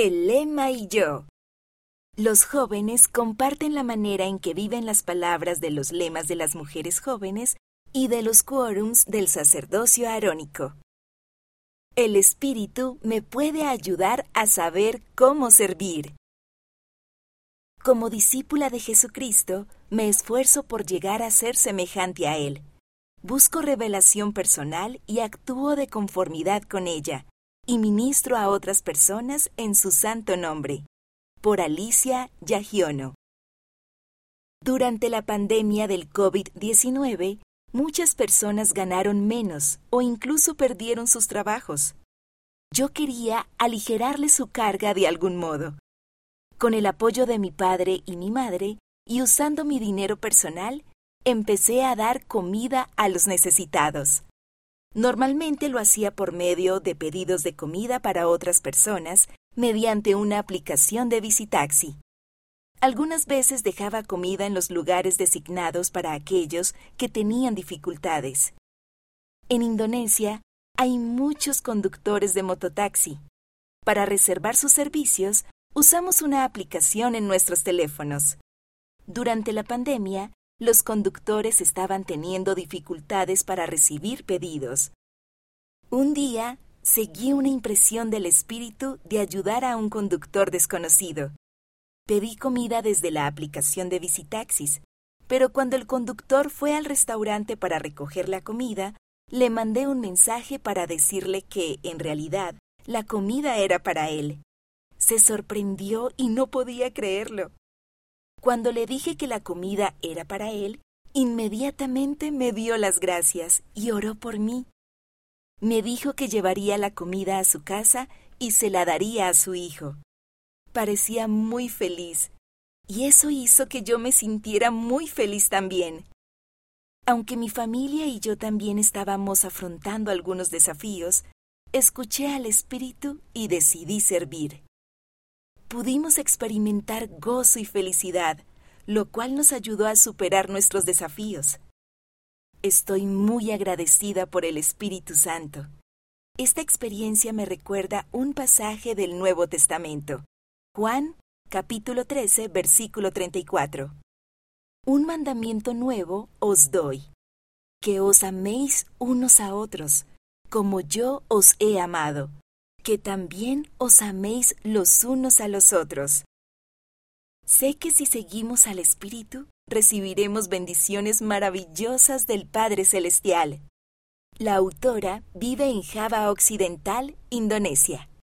El lema y yo. Los jóvenes comparten la manera en que viven las palabras de los lemas de las mujeres jóvenes y de los quórums del sacerdocio arónico. El Espíritu me puede ayudar a saber cómo servir. Como discípula de Jesucristo, me esfuerzo por llegar a ser semejante a Él. Busco revelación personal y actúo de conformidad con ella, y ministro a otras personas en su santo nombre por Alicia Yagiono. Durante la pandemia del COVID-19, muchas personas ganaron menos o incluso perdieron sus trabajos. Yo quería aligerarle su carga de algún modo. Con el apoyo de mi padre y mi madre, y usando mi dinero personal, empecé a dar comida a los necesitados. Normalmente lo hacía por medio de pedidos de comida para otras personas mediante una aplicación de Visitaxi. Algunas veces dejaba comida en los lugares designados para aquellos que tenían dificultades. En Indonesia hay muchos conductores de mototaxi. Para reservar sus servicios, usamos una aplicación en nuestros teléfonos. Durante la pandemia, los conductores estaban teniendo dificultades para recibir pedidos. Un día, seguí una impresión del espíritu de ayudar a un conductor desconocido. Pedí comida desde la aplicación de Visitaxis, pero cuando el conductor fue al restaurante para recoger la comida, le mandé un mensaje para decirle que, en realidad, la comida era para él. Se sorprendió y no podía creerlo. Cuando le dije que la comida era para él, inmediatamente me dio las gracias y oró por mí. Me dijo que llevaría la comida a su casa y se la daría a su hijo. Parecía muy feliz, y eso hizo que yo me sintiera muy feliz también. Aunque mi familia y yo también estábamos afrontando algunos desafíos, escuché al Espíritu y decidí servir. Pudimos experimentar gozo y felicidad, lo cual nos ayudó a superar nuestros desafíos. Estoy muy agradecida por el Espíritu Santo. Esta experiencia me recuerda un pasaje del Nuevo Testamento. Juan, capítulo 13, versículo 34. Un mandamiento nuevo os doy, que os améis unos a otros, como yo os he amado, que también os améis los unos a los otros. Sé que si seguimos al Espíritu, recibiremos bendiciones maravillosas del Padre Celestial. La autora vive en Java Occidental, Indonesia.